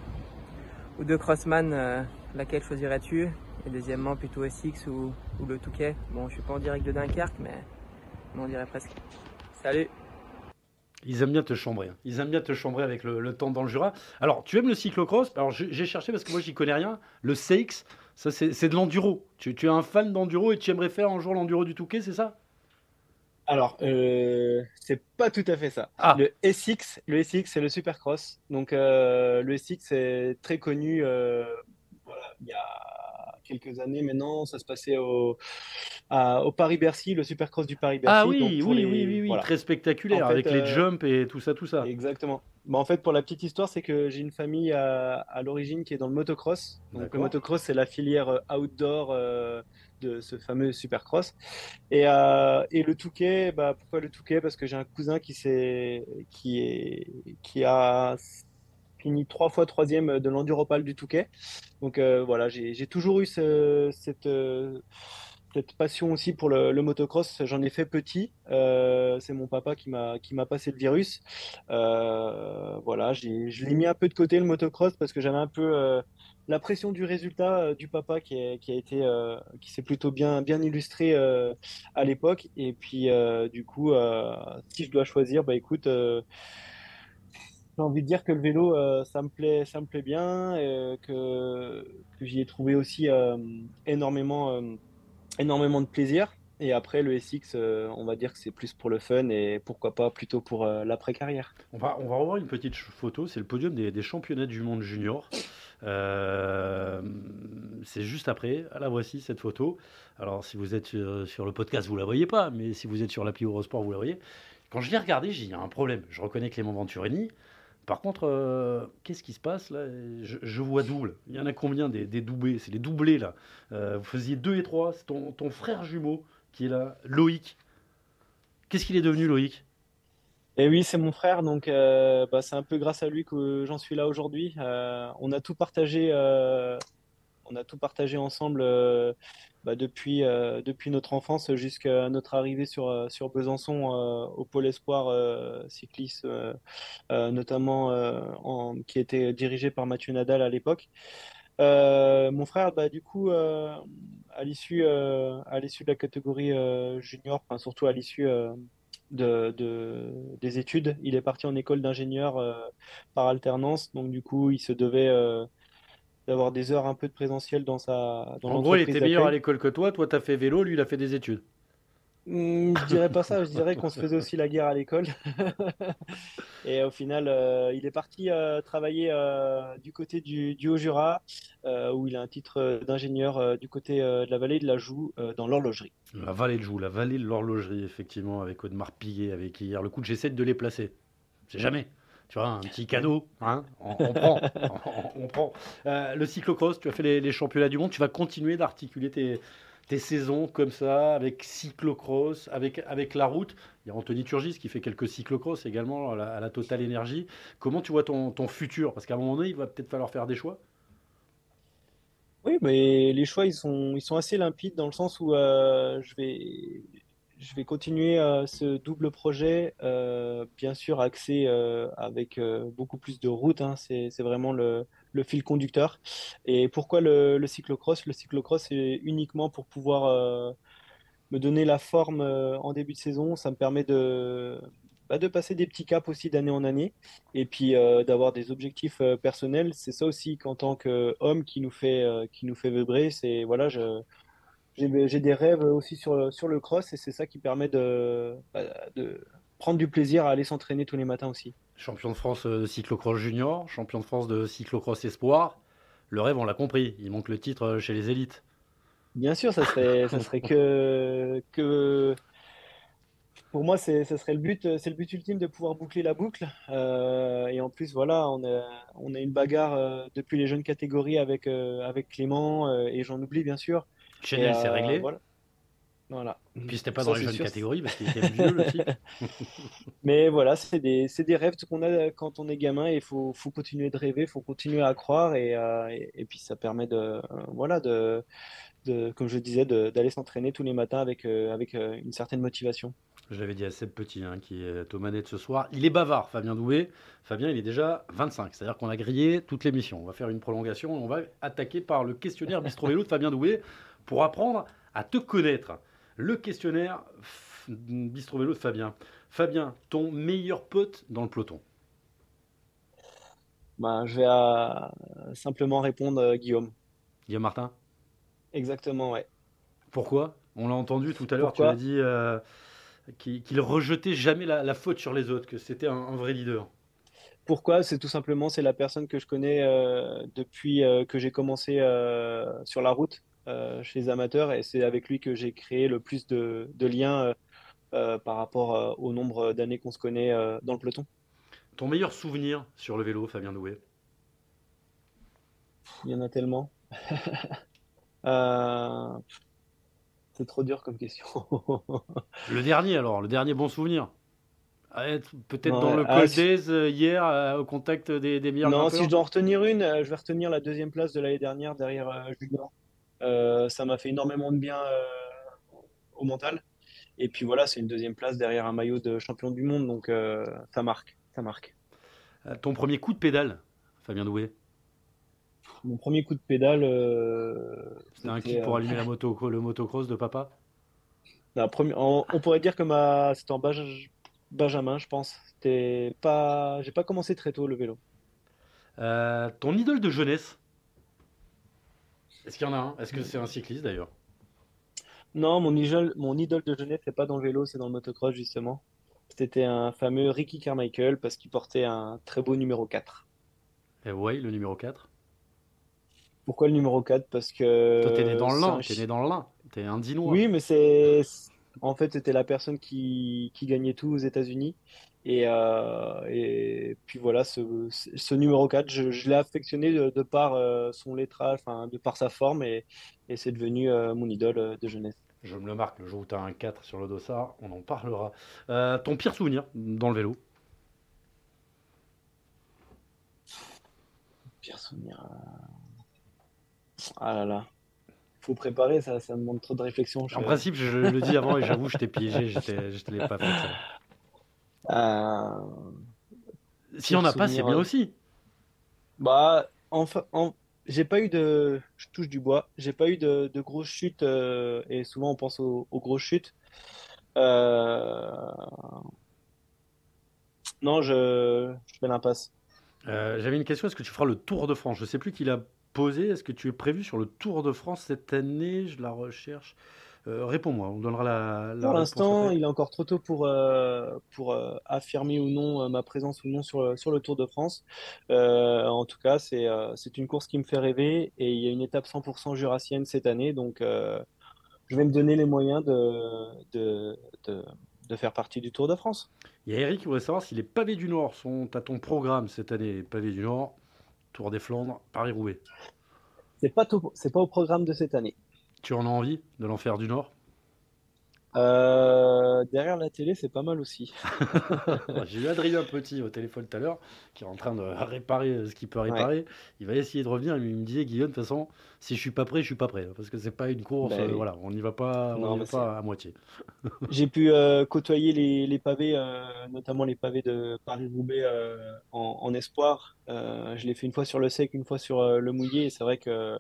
ou de crossman, laquelle choisirais-tu? Et deuxièmement, plutôt SX ou, le Touquet? Bon, je suis pas en direct de Dunkerque, mais on dirait presque. Salut ils aiment bien te chambrer. Hein. Ils aiment bien te chambrer avec le, temps dans le Jura. Alors, tu aimes le cyclocross? Alors, j'ai cherché parce que moi, j'y connais rien. Le CX, ça, c'est de l'enduro. Tu, es un fan d'enduro et tu aimerais faire un jour l'enduro du Touquet, c'est ça? Alors, euh, c'est pas tout à fait ça. Ah. Le SX, le SX, c'est le supercross. Donc, euh, le SX est très connu euh, il y a quelques années maintenant, ça se passait au, au Paris-Bercy, le Supercross du Paris-Bercy. Ah oui, oui, oui, oui, très spectaculaire, avec les euh, jumps et tout ça, tout ça. Exactement. Bah, en fait, pour la petite histoire, c'est que j'ai une famille à, l'origine qui est dans le motocross. Donc, le motocross, c'est la filière euh, outdoor euh, de ce fameux supercross. Et, et le Touquet, bah, pourquoi le Touquet? Parce que j'ai un cousin qui, qui, est, qui a fini trois fois troisième de l'enduropal du Touquet. Donc euh, voilà, j'ai toujours eu cette, euh, cette passion aussi pour le, motocross. J'en ai fait petit. Euh, c'est mon papa qui m'a passé le virus. voilà, je l'ai mis un peu de côté le motocross parce que j'avais un peu la pression du résultat du papa qui, qui a été qui s'est plutôt bien bien illustré à l'époque. Et puis du coup, si je dois choisir, bah écoute j'ai envie de dire que le vélo, euh, ça me plaît, ça me plaît bien, et que, j'y ai trouvé aussi euh, énormément, euh, énormément de plaisir. Et après, le SX, on va dire que c'est plus pour le fun et pourquoi pas plutôt pour l'après-carrière. On va, on va revoir une petite photo. C'est le podium des, des, championnats du monde junior. c'est juste après. Ah, la voici, cette photo. Alors, si vous êtes sur, le podcast, vous la voyez pas, mais si vous êtes sur l'appli Eurosport, vous la voyez. Quand je l'ai regardé, j'ai dit, il y a un problème. Je reconnais Clément Venturini. Par contre, euh, qu'est-ce qui se passe là? Je, vois double. Il y en a combien des, doublés? C'est les doublés là. Euh, vous faisiez deux et trois. C'est ton, frère jumeau qui est là, Loïc. Qu'est-ce qu'il est devenu, Loïc? Eh oui, c'est mon frère. Donc, euh, bah, c'est un peu grâce à lui que j'en suis là aujourd'hui. on a tout partagé. on a tout partagé ensemble bah, depuis, euh, depuis notre enfance jusqu'à notre arrivée sur, euh, sur Besançon euh, au Pôle Espoir cycliste, notamment en, qui était dirigé par Mathieu Nadal à l'époque. mon frère, bah, du coup, à l'issue de la catégorie junior, surtout à l'issue de, des études, il est parti en école d'ingénieur par alternance. Donc, du coup, il se devait d'avoir des heures un peu de présentiel dans sa. Dans en gros, il était meilleur à l'école que toi. Toi, tu as fait vélo, lui, il a fait des études. Hmm, je dirais pas ça, je dirais qu'on se faisait aussi la guerre à l'école. et au final, euh, il est parti euh, travailler euh, du côté du, du Haut-Jura, où il a un titre d'ingénieur du côté de la vallée de la Joux, dans l'horlogerie. La vallée de Joux, la vallée de l'horlogerie, effectivement, avec Audemars Piguet, avec hier. Le coup, j'essaie de les placer. C'est jamais tu vois, un petit cadeau, hein, on, prend. on, prend. Euh, le cyclocross, tu as fait les, championnats du monde, tu vas continuer d'articuler tes, tes, saisons comme ça, avec cyclocross, avec, avec la route. Il y a Anthony Turgis qui fait quelques cyclocross également à la, Total Énergie. Comment tu vois ton, ton futur? Parce qu'à un moment donné, il va peut-être falloir faire des choix. Oui, mais les choix, ils sont, ils sont assez limpides dans le sens où euh, je vais je vais continuer euh, ce double projet, euh, bien sûr axé euh, avec beaucoup plus de routes. Hein. c'est vraiment le, fil conducteur. Et pourquoi le, cyclocross? Le cyclocross, c'est uniquement pour pouvoir me donner la forme en début de saison. Ça me permet de, bah, de passer des petits caps aussi d'année en année et puis d'avoir des objectifs personnels. C'est ça aussi qu'en tant qu'homme qui nous fait, qui nous fait vibrer. C'est voilà, j'ai, des rêves aussi sur, sur le cross et c'est ça qui permet de, bah, de prendre du plaisir à aller s'entraîner tous les matins aussi. Champion de France de cyclocross junior, champion de France de cyclocross espoir. Le rêve, on l'a compris, il manque le titre chez les élites. Bien sûr, ça serait, ça serait que, que pour moi, c'est, ça serait le but, c'est le but ultime de pouvoir boucler la boucle. Euh, et en plus, voilà, on a, on a une bagarre euh, depuis les jeunes catégories avec, euh, avec Clément euh, et j'en oublie bien sûr. Chanel, c'est euh, réglé. Voilà. Voilà. Puis c'était pas Ça, dans les jeunes sûr. catégories parce qu'il était vieux le type. Mais voilà, c'est des, des rêves qu'on a quand on est gamin et il faut, faut continuer de rêver, il faut continuer à croire et, euh, et, et puis ça permet de, euh, voilà, de, de, comme je disais, d'aller s'entraîner tous les matins avec, euh, avec une certaine motivation. Je l'avais dit à Seb Petit, hein, qui est aux manettes ce soir. Il est bavard, Fabien Doué. Fabien, il est déjà 25. C'est-à-dire qu'on a grillé toute l'émission. On va faire une prolongation et on va attaquer par le questionnaire Bistro Vélo de Fabien Doué pour apprendre à te connaître. Le questionnaire Bistro Vélo de Fabien. Fabien, ton meilleur pote dans le peloton. Ben, je vais à- simplement répondre euh, Guillaume. Guillaume Martin? Exactement, ouais. Pourquoi? On l'a entendu tout à l'heure, tu l'as dit euh, qu'il rejetait jamais la, la faute sur les autres, que c'était un, un vrai leader. Pourquoi? C'est tout simplement, c'est la personne que je connais euh, depuis euh, que j'ai commencé euh, sur la route chez les amateurs et c'est avec lui que j'ai créé le plus de, de liens euh, euh, par rapport euh, au nombre d'années qu'on se connaît euh, dans le peloton. Ton meilleur souvenir sur le vélo, Fabien Doué Il y en a tellement. Euh, c'est trop dur comme question. Le dernier alors, le dernier bon souvenir? Ah, être Peut-être Ouais, dans le ah, Col d'Aise euh, hier, euh, au contact des, des meilleurs Non, si je dois en retenir une, euh, je vais retenir la deuxième place de l'année dernière derrière euh, Junior. Euh, ça m'a fait énormément de bien euh, au mental. Et puis voilà, c'est une deuxième place derrière un maillot de champion du monde, donc euh, ça marque, ça marque. Euh, Ton premier coup de pédale, Fabien Doué? Mon premier coup de pédale, euh, C'était un kick pour euh, allumer la moto, le motocross de papa? On, on pourrait dire que ma, c'était en Baj- Benjamin, je pense. C'était pas, j'ai pas commencé très tôt le vélo. Euh, Ton idole de jeunesse? Est-ce qu'il y en a un? Est-ce que c'est un cycliste d'ailleurs? Non, mon idole, mon idole de jeunesse, c'est pas dans le vélo, c'est dans le motocross justement. C'était un fameux Ricky Carmichael parce qu'il portait un très beau numéro 4. Eh ouais, le numéro 4. Pourquoi le numéro 4? Parce que Toi, t'es né dans le lin, t'es né dans le lin. T'es un Dinois. Oui, mais c'est en fait c'était la personne qui, qui gagnait tout aux États-Unis. Et, euh, et puis voilà, ce, ce numéro 4, je, je l'ai affectionné de, de par euh, son lettrage, de par sa forme, et, et c'est devenu euh, mon idole de jeunesse. Je me le marque, le jour où tu as un 4 sur le dossard, on en parlera. Ton pire souvenir dans le vélo? Pire souvenir. Ah là là. Faut préparer, ça, ça demande trop de réflexion. Je- En principe, je le dis avant et j'avoue, je t'ai piégé, je te l'ai pas fait. Euh, S'il y en a pas, c'est bien euh, aussi. Bah, enfin, en- j'ai pas eu de. Je touche du bois. J'ai pas eu de, de grosses chutes, euh, et souvent on pense aux, aux grosses chutes. Euh, Non, je, je fais l'impasse. Euh, J'avais une question, est-ce que tu feras le Tour de France? Je sais plus qui l'a posé, est-ce que tu es prévu sur le Tour de France cette année? Je la recherche. Euh, Réponds-moi, on donnera la, la Pour l'instant, il est encore trop tôt pour, euh, pour euh, affirmer ou non ma présence ou non sur, le- sur le Tour de France. En tout cas, c'est une course qui me fait rêver et il y a une étape 100% jurassienne cette année. Donc, je vais me donner les moyens de, de, de, de faire partie du Tour de France. Il y a Eric qui voudrait savoir si les pavés du Nord sont à ton programme cette année. Les pavés du Nord, Tour des Flandres, Paris-Roubaix. C'est pas tout, pas au programme de cette année. Tu en as envie de l'enfer du Nord? Euh, derrière la télé, c'est pas mal aussi. J'ai eu Adrien Petit au téléphone tout à l'heure, qui est en train de réparer ce qu'il peut réparer. Il va essayer de revenir. Il me disait, Guillaume, de toute façon, si je suis pas prêt, je suis pas prêt. Parce que c'est pas une course, Ben euh, oui. voilà, on n'y va pas, on Non, y mais va pas à moitié. J'ai pu euh, côtoyer les, les pavés, euh, notamment les pavés de Paris-Roubaix euh, en, en espoir. Euh, je l'ai fait une fois sur le sec, une fois sur euh, le mouillé, et c'est vrai que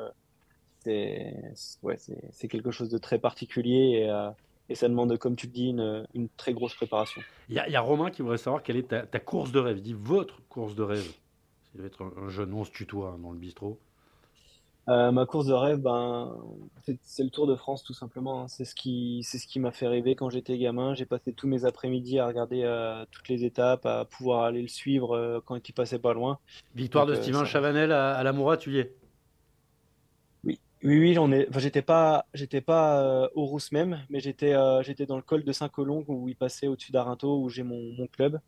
c'est ouais, c'est quelque chose de très particulier et, euh, et ça demande, comme tu le dis, une, très grosse préparation. Il y, a Romain qui voudrait savoir quelle est ta, course de rêve. Il dit votre course de rêve. Il doit être un, jeune, on se tutoie hein, dans le bistrot. Euh, ma course de rêve, ben, c'est le Tour de France tout simplement. Hein. C'est ce qui, c'est ce qui m'a fait rêver quand j'étais gamin. J'ai passé tous mes après-midi à regarder euh, toutes les étapes, à pouvoir aller le suivre euh, quand il passait pas loin. Victoire de Steven Chavanel à, à la tu y es? Oui, oui, ai. Enfin, j'étais pas, j'étais pas au Rousse même, mais j'étais, j'étais dans le col de Saint-Colomb où il passait au-dessus d'Arinto où j'ai mon, mon, club.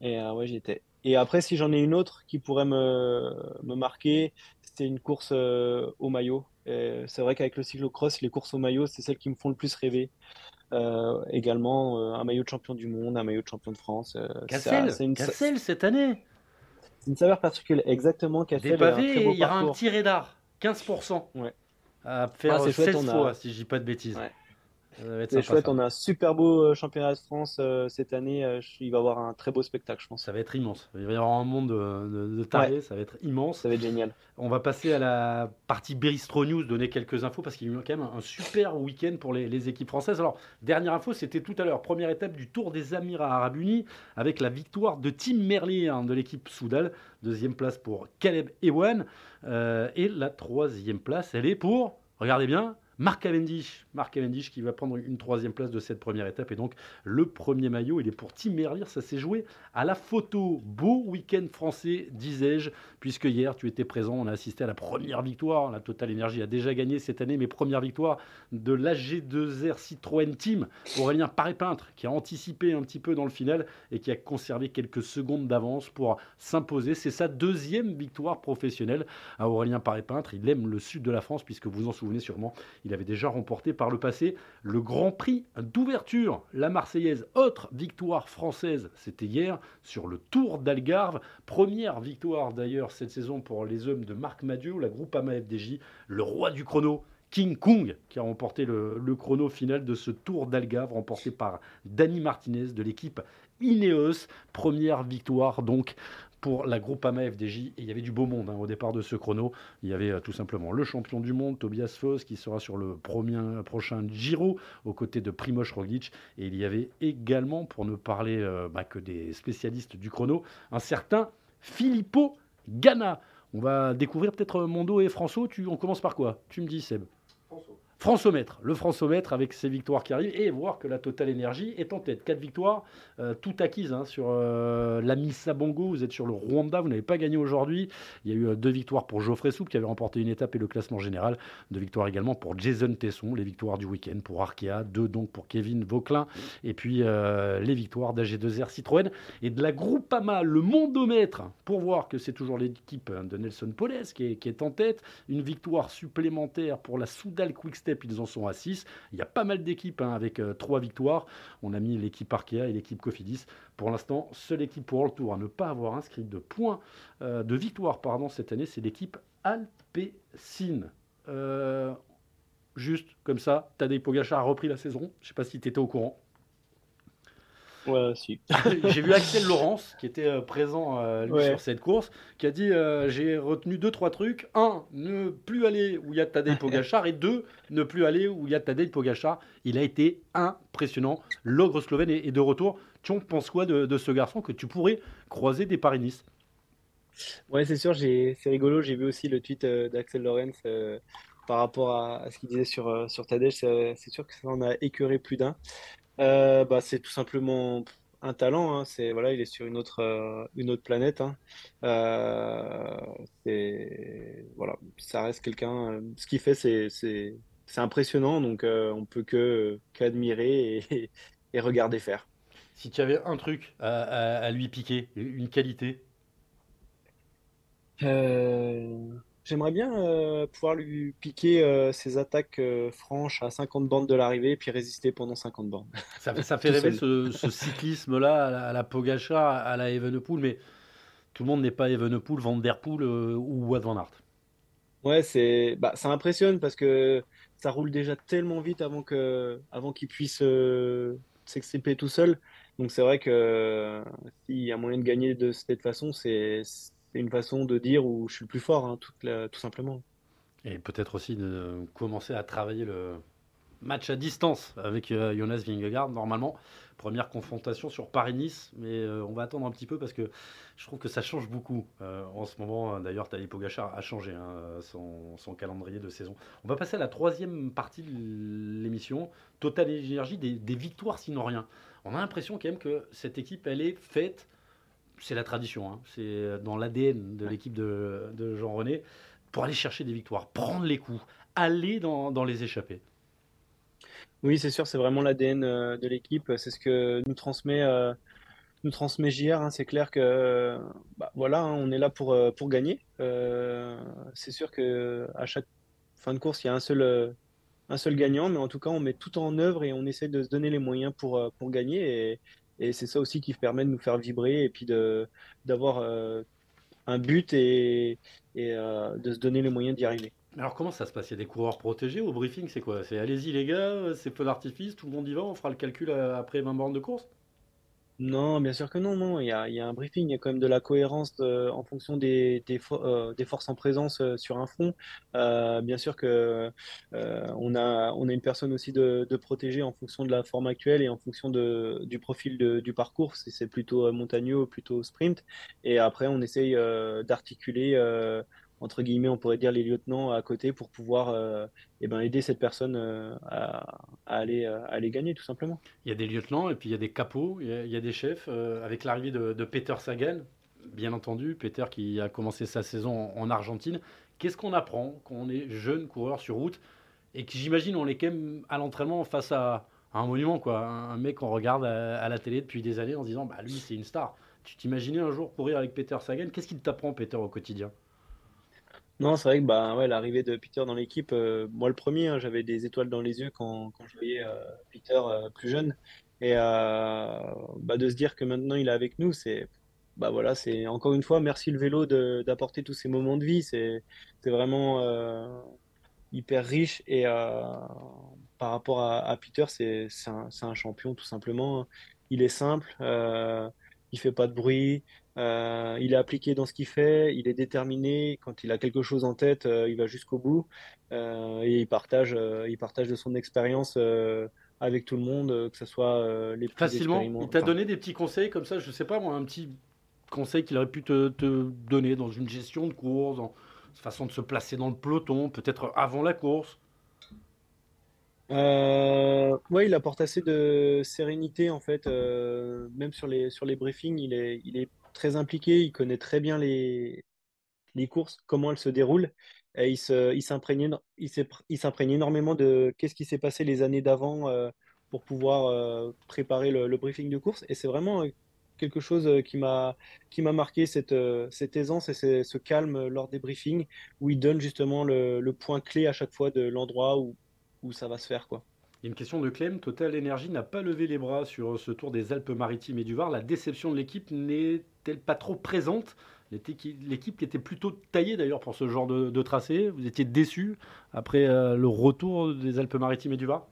Et ouais, j'étais. Et après, si j'en ai une autre qui pourrait me, me marquer, c'est une course euh, au maillot. C'est vrai qu'avec le cyclocross, les courses au maillot, c'est celles qui me font le plus rêver. Euh, également, euh, un maillot de champion du monde, un maillot de champion de France. Cassel, c'est une... Cassel cette année. C'est une saveur particulière, exactement. Cassel, Des pavés, il y aura un petit radar, 15%. Ouais. À faire ah, 16 fois, si je dis pas de bêtises. Ouais. C'est chouette, on a un super beau euh, championnat de France euh, cette année. Euh, il va y avoir un très beau spectacle, je pense. Ça va être immense. Il va y avoir un monde de, de, ça va être immense. Ça va être génial. On va passer à la partie Beristro News, donner quelques infos parce qu'il y a eu quand même un super week-end pour les, équipes françaises. Alors, dernière info, c'était tout à l'heure, première étape du Tour des Amirats Arabes Unis avec la victoire de Tim Merlier hein, de l'équipe Soudal. Deuxième place pour Caleb Ewan. et la troisième place, elle est pour, regardez bien, Marc Cavendish, qui va prendre une troisième place de cette première étape et donc le premier maillot, il est pour Tim Merlier. Ça s'est joué à la photo. Beau week-end français, disais-je, puisque hier tu étais présent. On a assisté à la première victoire. La Total Energy a déjà gagné cette année, mais première victoire de l'AG2R Citroën Team. Aurélien Paré-Peintre qui a anticipé un petit peu dans le final et qui a conservé quelques secondes d'avance pour s'imposer. C'est sa deuxième victoire professionnelle à Aurélien Paré-Peintre. Il aime le sud de la France puisque vous vous en souvenez sûrement. Avait déjà remporté par le passé le Grand Prix d'ouverture. La Marseillaise, autre victoire française, c'était hier sur le Tour d'Algarve. Première victoire d'ailleurs cette saison pour les hommes de Marc Madieu, la Groupama FDJ, le roi du chrono. King Kong qui a remporté le, le chrono final de ce Tour d'Algarve remporté par Dani Martinez de l'équipe Ineos. Première victoire donc pour la Groupama FDJ. Et il y avait du beau monde hein, au départ de ce chrono. Il y avait euh, tout simplement le champion du monde, Tobias Foss, qui sera sur le premier, prochain Giro aux côtés de Primoz Roglic. Et il y avait également, pour ne parler euh, bah, que des spécialistes du chrono, un certain Filippo Ganna. On va découvrir peut-être Mondo et François. Tu, on commence par quoi? Tu me dis, Seb. François. Françomètre, le Françomètre avec ses victoires qui arrivent et voir que la Total Energy est en tête. Quatre victoires, euh, tout acquises hein, sur euh, la Missa Bongo. Vous êtes sur le Rwanda, vous n'avez pas gagné aujourd'hui. Il y a eu euh, deux victoires pour Geoffrey Soupe qui avait remporté une étape et le classement général. Deux victoires également pour Jason Tesson, les victoires du week-end pour Arkea. Deux donc pour Kevin Vauclin. Et puis les victoires d'AG2R Citroën et de la Groupama, le Mondomètre, pour voir que c'est toujours l'équipe de Nelson Poles qui est, qui est en tête. Une victoire supplémentaire pour la Soudal Quickstep ils en sont à 6. Il y a pas mal d'équipes hein, avec euh, trois 3 victoires. On a mis l'équipe Arkea et l'équipe Cofidis. Pour l'instant, seule équipe pour le tour à ne pas avoir inscrit de points euh, de victoire pardon, cette année, c'est l'équipe Alpecin. Euh, juste comme ça, Tadej Pogacar a repris la saison. Je ne sais pas si tu étais au courant. Ouais, si. j'ai vu Axel Laurence, qui était euh, présent euh, sur cette course, qui a dit euh, J'ai retenu deux, trois trucs. Un, ne plus aller où il y a Tadej Pogachar. et deux, ne plus aller où il y a Tadej Pogachar. Il a été impressionnant. L'ogre slovène est, de retour. Tu en penses quoi de, ce garçon que tu pourrais croiser des Paris-Nice Ouais, c'est sûr, c'est rigolo. J'ai vu aussi le tweet d'Axel Laurence par rapport à, ce qu'il disait sur, sur Tadej. C'est sûr que ça en a écœuré plus d'un. Euh, bah, c'est tout simplement un talent. Hein. C'est voilà, il est sur une autre euh, une autre planète. Hein. Euh, voilà, ça reste quelqu'un. Ce qu'il fait, c'est c'est impressionnant. Donc on peut que qu'admirer et, et, regarder faire. Si tu avais un truc à, à lui piquer, une qualité? J'aimerais bien euh, pouvoir lui piquer euh, ses attaques euh, franches à 50 bandes de l'arrivée et puis résister pendant 50 bandes. Ça, ça fait rêver ce, cyclisme-là à, la, Pogacha, à la Evenepoel, mais tout le monde n'est pas Evenepoel, Van Der Poel ou Wout van Aert. Ouais, c'est, bah, ça impressionne parce que ça roule déjà tellement vite avant, que, avant qu'il puisse s'extriper tout seul. Donc c'est vrai que s'il y a moyen de gagner de cette façon, c'est c'est une façon de dire où je suis le plus fort, hein, tout, tout, simplement. Et peut-être aussi de commencer à travailler le, match à distance avec euh, Jonas Vingegaard normalement. Première confrontation sur Paris-Nice, mais euh, on va attendre un petit peu parce que je trouve que ça change beaucoup euh, en ce moment. D'ailleurs, Tadej Pogacar a changé hein, son, calendrier de saison. On va passer à la troisième partie de l'émission. Total énergie, des, des victoires sinon rien. On a l'impression quand même que cette équipe, elle est faite c'est la tradition, hein. c'est dans l'ADN de l'équipe de, Jean-René, pour aller chercher des victoires, prendre les coups, aller dans, les échappées. Oui, c'est sûr, c'est vraiment l'ADN euh, de l'équipe, c'est ce que nous transmet, euh, nous transmet JR, hein. c'est clair que bah, voilà, hein, on est là pour, euh, pour gagner. c'est sûr que à chaque fin de course, il y a un seul, un seul gagnant, mais en tout cas, on met tout en œuvre et on essaie de se donner les moyens pour, pour gagner. Et, et c'est ça aussi qui permet de nous faire vibrer et puis d'avoir euh, un but et, euh, de se donner les moyens d'y arriver. Alors comment ça se passe? Il y a des coureurs protégés au briefing, c'est quoi? C'est allez-y les gars, c'est feu d'artifice, tout le monde y va, on fera le calcul euh, après 20 bornes de course? Non, bien sûr que non, non. Il y a, un briefing, il y a quand même de la cohérence euh, en fonction des, euh, des, forces en présence euh, sur un front. bien sûr que on a, on a une personne aussi de, de protéger en fonction de la forme actuelle et en fonction de, du profil du parcours, si c'est plutôt montagneux ou plutôt sprint. Et après, on essaye d'articuler entre guillemets, on pourrait dire les lieutenants à côté pour pouvoir euh, eh ben, aider cette personne euh, à, aller, euh, gagner, tout simplement. Il y a des lieutenants et puis il y a des capots, il y a, des chefs. avec l'arrivée de, Peter Sagan, bien entendu, Peter qui a commencé sa saison en, Argentine, qu'est-ce qu'on apprend quand on est jeune coureur sur route et qui, j'imagine, on est quand même à l'entraînement face à, un monument, quoi. Un, mec qu'on regarde à, la télé depuis des années en disant, bah lui, c'est une star. Tu t'imaginais un jour courir avec Peter Sagan? Qu'est-ce qu'il t'apprend, Peter, au quotidien? Non, c'est vrai que bah, ouais, l'arrivée de Peter dans l'équipe, euh, moi le premier, hein, j'avais des étoiles dans les yeux quand, quand je voyais euh, Peter euh, plus jeune. Et bah, de se dire que maintenant il est avec nous, c'est bah, voilà, encore une fois, merci le vélo d'apporter tous ces moments de vie. C'est vraiment hyper riche. Et par rapport à, Peter, c'est un, un, champion tout simplement. Il est simple, il fait pas de bruit. Euh, il est appliqué dans ce qu'il fait, il est déterminé. Quand il a quelque chose en tête, euh, il va jusqu'au bout euh, et il partage, il partage de son expérience avec tout le monde, que ce soit les plus Facilement. Il t'a donné des petits conseils comme ça, je sais pas moi, un petit conseil qu'il aurait pu te, donner dans une gestion de course, dans façon de se placer dans le peloton, peut-être avant la course? Euh, ouais, il apporte assez de sérénité en fait, même sur les sur les briefings, il est il est très impliqué, il connaît très bien les, les courses, comment elles se déroulent. Et il s'imprègne énormément de qu'est-ce qui s'est passé les années d'avant euh, pour pouvoir euh, préparer le, briefing de course. Et c'est vraiment euh, quelque chose qui m'a marqué cette, cette aisance et ce calme lors des briefings où il donne justement le, le point clé à chaque fois de l'endroit où, où ça va se faire quoi. Une question de Clem. Total Energy n'a pas levé les bras sur ce tour des Alpes-Maritimes et du Var. La déception de l'équipe n'est-elle pas trop présente? L'équipe qui était plutôt taillée d'ailleurs pour ce genre de, tracé. Vous étiez déçu après euh, le retour des Alpes-Maritimes et du Var?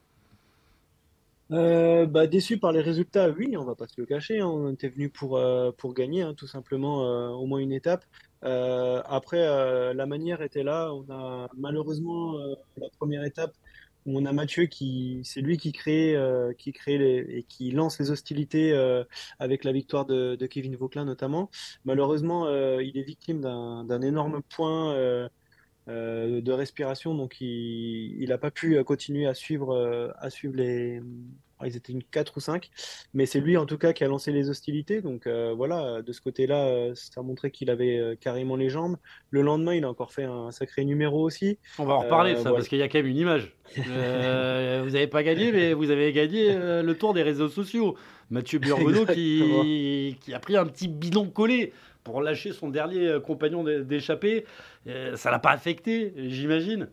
Euh, bah, déçu par les résultats, oui, on va pas se le cacher. Hein. On était venu pour, euh, pour gagner, hein, tout simplement, au moins une étape. après, la manière était là. On a malheureusement la première étape on a Mathieu qui, c'est lui qui crée, euh, qui crée et qui lance les hostilités euh, avec la victoire de, Kevin Vauclin notamment. Malheureusement, euh, il est victime d'un énorme point de respiration, donc il n'a pas pu continuer à suivre, à suivre les, ils étaient une 4 ou 5, mais c'est lui en tout cas qui a lancé les hostilités. Donc euh, voilà, de ce côté-là, euh, ça a montré qu'il avait euh, carrément les jambes. Le lendemain, il a encore fait un sacré numéro aussi. On va en reparler de ça, parce qu'il y a quand même une image. vous n'avez pas gagné, mais vous avez gagné le tour des réseaux sociaux. Mathieu Burgonneau qui, qui a pris un petit bidon collé pour lâcher son dernier compagnon d'échappée. ça l'a pas affecté, j'imagine.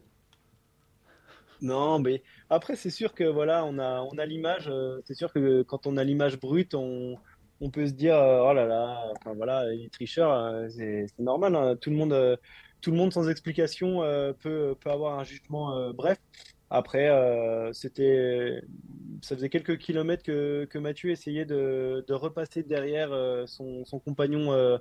Non, mais après, c'est sûr que voilà, on a, on a l'image. Euh, c'est sûr que quand on a l'image brute, on, on peut se dire, euh, oh là là, enfin voilà, les tricheurs, euh, c'est normal. Hein. tout le monde, tout le monde sans explication peut, peut avoir un jugement bref. Après, c'était, ça faisait quelques kilomètres que, que Mathieu essayait de, de repasser derrière son, son compagnon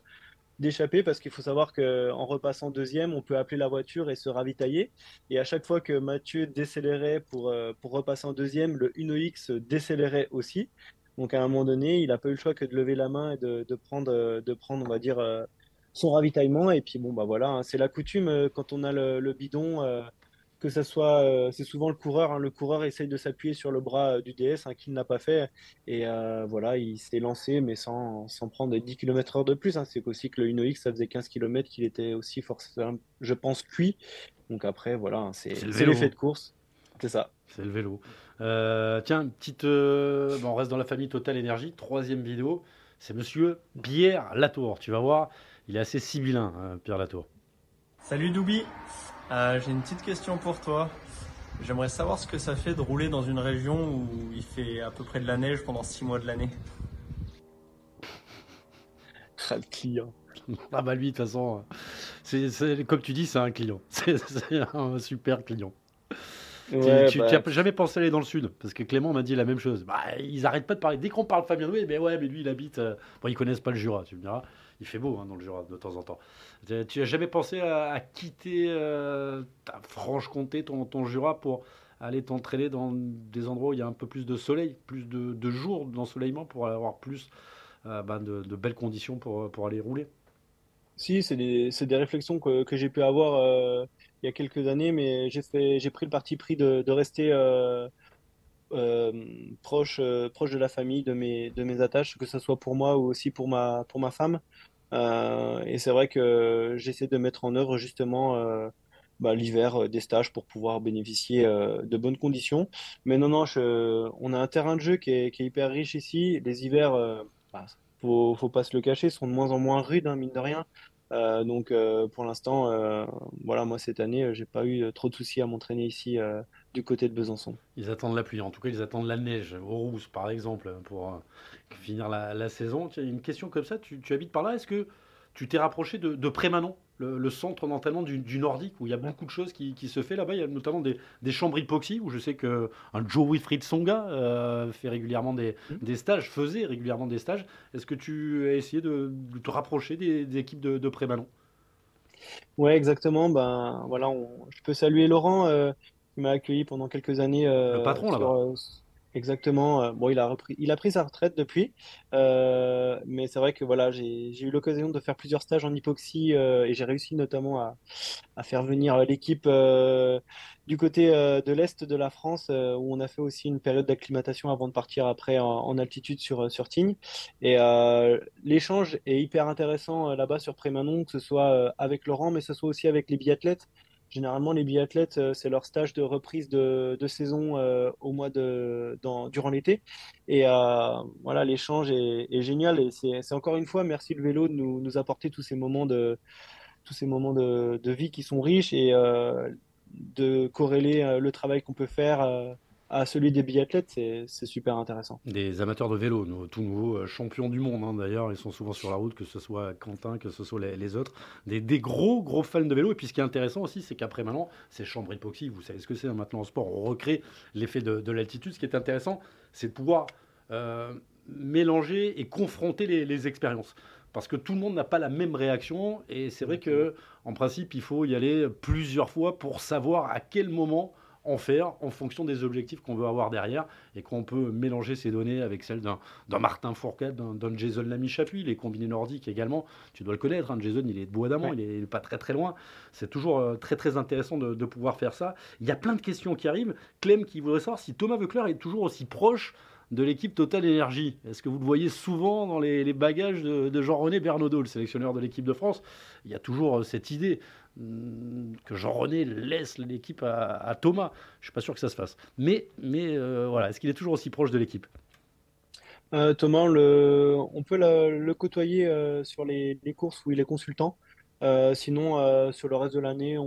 d'échapper parce qu'il faut savoir qu'en repassant deuxième, on peut appeler la voiture et se ravitailler. Et à chaque fois que Mathieu décélérait pour, euh, pour repasser en deuxième, le Uno X décélérait aussi. Donc à un moment donné, il n'a pas eu le choix que de lever la main et de, de prendre, de prendre, on va dire, euh, son ravitaillement. Et puis bon, bah voilà, hein, c'est la coutume euh, quand on a le bidon que ça soit, euh, c'est souvent le coureur. Hein. le coureur essaye de s'appuyer sur le bras euh, du DS, hein, qui ne l'a pas fait. Et euh, voilà, il s'est lancé, mais sans, sans prendre 10 km/h de plus. Hein. C'est aussi que le Uno X, ça faisait 15 km, qu'il était aussi forcément, je pense, cuit. Donc après, voilà, c'est l'effet de course. C'est ça. C'est le vélo. tiens, petite. Bon, on reste dans la famille Total Énergie. Troisième vidéo. C'est monsieur Pierre Latour. Tu vas voir, il est assez sibyllin, Pierre Latour. Salut Doubi. Euh, j'ai une petite question pour toi. J'aimerais savoir ce que ça fait de rouler dans une région où il fait à peu près de la neige pendant 6 mois de l'année. Ah, le client. Ah bah lui, de toute façon, c'est, comme tu dis, c'est un client. C'est, un super client. tu n'as bah, jamais pensé aller dans le sud? Parce que Clément m'a dit la même chose. Bah, ils n'arrêtent pas de parler. Dès qu'on parle Fabien Louis, mais ouais, mais lui, il habite. Euh, bon, ils connaissent pas le Jura, tu me diras. Il fait beau hein, dans le Jura de temps en temps. Tu n'as jamais pensé à, quitter euh, ta Franche-Comté, ton, ton, Jura, pour aller t'entraîner dans des endroits où il y a un peu plus de soleil, plus de, de jours d'ensoleillement, pour avoir plus euh, ben, de, belles conditions pour, pour aller rouler? Si, c'est des, des, réflexions que, que j'ai pu avoir euh, il y a quelques années, mais j'ai pris le parti pris de, de rester proche, proche de la famille, de mes, de mes attaches, que ce soit pour moi ou aussi pour ma, pour ma femme. Euh, et c'est vrai que j'essaie de mettre en œuvre justement euh, bah, l'hiver euh, des stages pour pouvoir bénéficier de bonnes conditions. Mais non, non, on a un terrain de jeu qui est, hyper riche ici. Les hivers, bah, faut, faut pas se le cacher, sont de moins en moins rudes, hein, mine de rien. donc pour l'instant, voilà, moi cette année, j'ai pas eu trop de soucis à m'entraîner ici du côté de Besançon. Ils attendent la pluie, en tout cas ils attendent la neige, aux rousses par exemple, pour euh, finir la, saison. Une question comme ça, tu, habites par là, est-ce que tu t'es rapproché de, de Prémanon, le, centre d'entraînement du, Nordique, où il y a beaucoup de choses qui, se fait là-bas, il y a notamment des, des chambres hypoxie, où je sais qu'un Joe Wilfried Songa euh, fait régulièrement mmh. des, stages, faisait régulièrement des stages. Est-ce que tu as essayé de, te rapprocher des, équipes de, de Prémanon? Ouais, exactement. Ben voilà, je peux saluer Laurent. Euh, qui m'a accueilli pendant quelques années. Euh, le patron là-bas. Euh, exactement. Euh, bon, il a repris, il a pris sa retraite depuis, mais c'est vrai que voilà, j'ai eu l'occasion de faire plusieurs stages en hypoxie et j'ai réussi notamment à, à faire venir l'équipe du côté de l'est de la France où on a fait aussi une période d'acclimatation avant de partir après en, altitude sur sur Tignes. Et l'échange est hyper intéressant là-bas sur Prémanon, que ce soit avec Laurent, mais que ce soit aussi avec les biathlètes. Généralement, les biathlètes, euh, c'est leur stage de reprise de, saison euh, au mois de, durant l'été. Et euh, voilà, l'échange est, génial. Et c'est encore une fois, merci le vélo de nous, apporter tous ces moments de, tous ces moments de vie qui sont riches et de corréler le travail qu'on peut faire à celui des biathlètes, c'est super intéressant. Des amateurs de vélo, nos, tout nouveaux euh, champions du monde hein, d'ailleurs, ils sont souvent sur la route, que ce soit Quentin, que ce soit les, autres, des, gros gros fans de vélo. Et puis ce qui est intéressant aussi, c'est qu'après maintenant, ces chambres hypoxie, vous savez ce que c'est hein, maintenant en sport, on recrée l'effet de, l'altitude. Ce qui est intéressant, c'est de pouvoir euh, mélanger et confronter les, les expériences. Parce que tout le monde n'a pas la même réaction. Et c'est vrai que en principe il faut y aller plusieurs fois pour savoir à quel moment en faire en fonction des objectifs qu'on veut avoir derrière et qu'on peut mélanger ces données avec celles d'un Martin Fourcade, d'un Jason Lamy Chapuis, les combinés nordiques également. Tu dois le connaître, hein, Jason, il est de Bois d'Amont, il est pas très très loin. C'est toujours euh, très très intéressant de, pouvoir faire ça. Il y a plein de questions qui arrivent. Clem qui voudrait savoir si Thomas Veucler est toujours aussi proche de l'équipe Total Énergie. Est-ce que vous le voyez souvent dans les, bagages de, Jean-René Bernaudot, le sélectionneur de l'équipe de France? Il y a toujours euh, cette idée que Jean-René laisse l'équipe à, Thomas. Je ne suis pas sûr que ça se fasse. Mais, mais euh, voilà, est-ce qu'il est toujours aussi proche de l'équipe? Euh, Thomas, le, on peut le, côtoyer sur les, courses où il est consultant. sinon, sur le reste de l'année,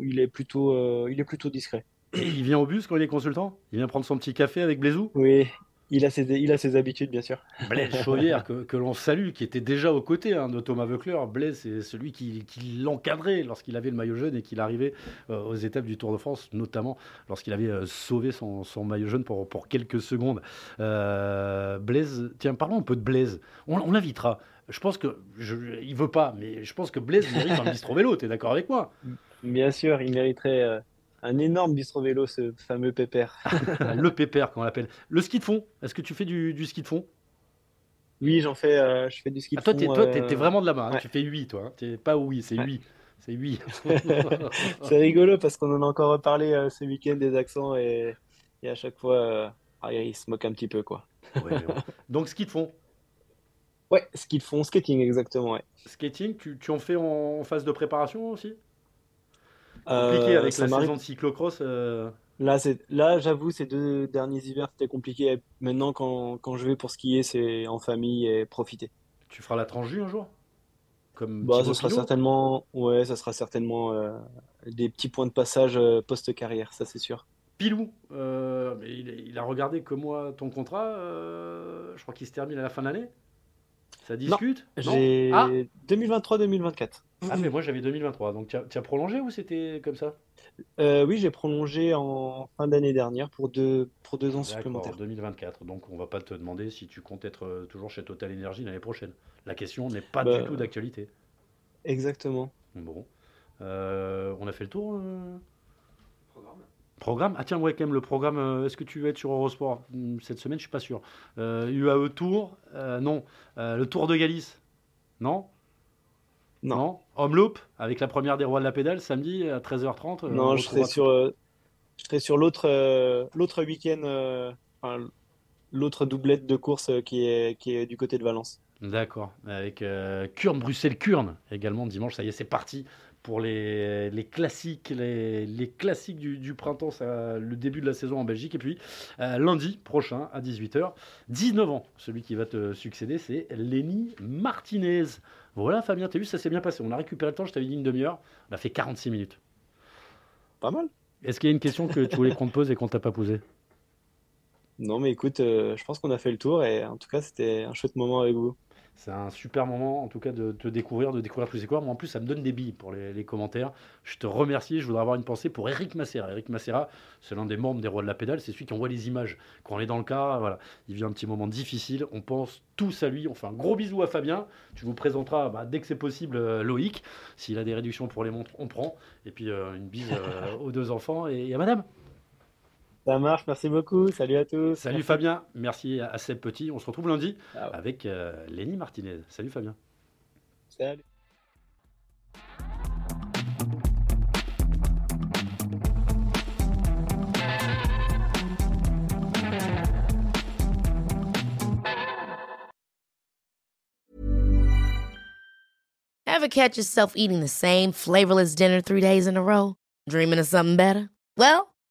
il, est plutôt, il est plutôt discret. il vient au bus quand il est consultant? Il vient prendre son petit café avec Blaisou Oui, il a, ses, il a ses habitudes, bien sûr. Blaise Chaudière, que, que l'on salue, qui était déjà aux côtés hein, de Thomas Veucler. Blaise, c'est celui qui, qui l'encadrait lorsqu'il avait le maillot jaune et qu'il arrivait euh, aux étapes du Tour de France, notamment lorsqu'il avait euh, sauvé son, son, maillot jaune pour, pour quelques secondes. Euh, Blaise, tiens, parlons un peu de Blaise. On, on l'invitera. Je pense que je, il veut pas, mais je pense que Blaise mérite un bistrot vélo. T'es d'accord avec moi? Bien sûr, il mériterait un énorme bistrot vélo, ce fameux pépère. Le pépère, qu'on l'appelle. Le ski de fond. Est-ce que tu fais du, du ski de fond? Oui, j'en fais, euh, je fais du ski de ah, toi, fond. toi, t'es, euh, t'es vraiment de là-bas. hein. ouais. Tu fais 8, toi. hein. T'es pas oui, c'est Ouais. 8. C'est 8. C'est rigolo parce qu'on en a encore reparlé euh, ce week-end des accents et, et à chaque fois, euh, ah, il se moque un petit peu, quoi. Ouais. Donc, ski de fond? Ouais, ski de fond, skating, exactement. Skating, tu, tu en fais en phase de préparation aussi? Compliqué Euh, avec ça la saison de cyclocross. euh, Là, c'est, là, j'avoue, ces deux derniers hivers, c'était compliqué. Maintenant, quand, quand je vais pour skier, c'est en famille et profiter. tu feras la tranche un jour? Comme Bah, ça sera certainement, ouais, ça sera certainement euh, des petits points de passage euh, post-carrière, ça c'est sûr. Pilou, euh, mais il, il a regardé comme moi ton contrat. je crois qu'il se termine à la fin de l'année? Ça discute? Non? J'ai ah, 2023-2024. Ah, mais moi j'avais 2023. Donc tu as, tu as prolongé ou c'était comme ça? Euh, oui, j'ai prolongé en fin d'année dernière pour deux, pour deux ans supplémentaires. 2024. Donc on va pas te demander si tu comptes être euh, toujours chez Total Energy l'année prochaine. La question n'est pas Bah, du tout d'actualité. Exactement. Bon. Euh, on a fait le tour euh? Programme Ah tiens, ouais, quand même, le programme, euh, est-ce que tu vas être sur Eurosport? Hmm, Cette semaine, je suis pas sûr. Euh, UAE Tour euh, Non. Euh, le Tour de Galice? Non? Non. Homeloop, avec la première des rois de la pédale, samedi à 13h30. euh, on Non, je serai retrouvera sur, euh, je serai sur l'autre euh, l'autre week-end, euh, enfin, l'autre doublette de course qui est, qui est du côté de Valence. D'accord. Avec Kurn, Bruxelles-Kurn également dimanche. Ça y est, c'est parti pour les, les classiques, les, les classiques du, du printemps, ça, le début de la saison en Belgique. Et puis euh, lundi prochain à 18h, 19 ans, celui qui va te succéder, c'est Lenny Martinez. Voilà, Fabien, t'as vu, ça s'est bien passé. On a récupéré le temps, je t'avais dit une demi-heure. On a fait 46 minutes. Pas mal. Est-ce qu'il y a une question que tu voulais qu'on te pose et qu'on t'a pas posée? Non, mais écoute, euh, je pense qu'on a fait le tour et en tout cas, c'était un chouette moment avec vous. C'est un super moment, en tout cas, de te découvrir, de découvrir tous ces coureurs. Moi, en plus, ça me donne des billes pour les, les commentaires. Je te remercie. Je voudrais avoir une pensée pour Eric Macera. Eric Macera, c'est l'un des membres des Rois de la Pédale. C'est celui qui envoie les images. Quand on est dans le cas, voilà, il vit un petit moment difficile. On pense tous à lui. On fait un gros bisou à Fabien. Tu vous présenteras bah, dès que c'est possible euh, Loïc. S'il a des réductions pour les montres, on prend. Et puis, euh, une bise euh, aux deux enfants et à madame. Ça marche, merci beaucoup. Salut à tous. Salut Merci. Fabien. Merci à, Seb Petit. On se retrouve lundi Ah ouais. avec euh, Lenny Martinez. Salut Fabien. Salut. Ever catch yourself eating the same flavorless dinner three days in a row? Dreaming of something better? Well,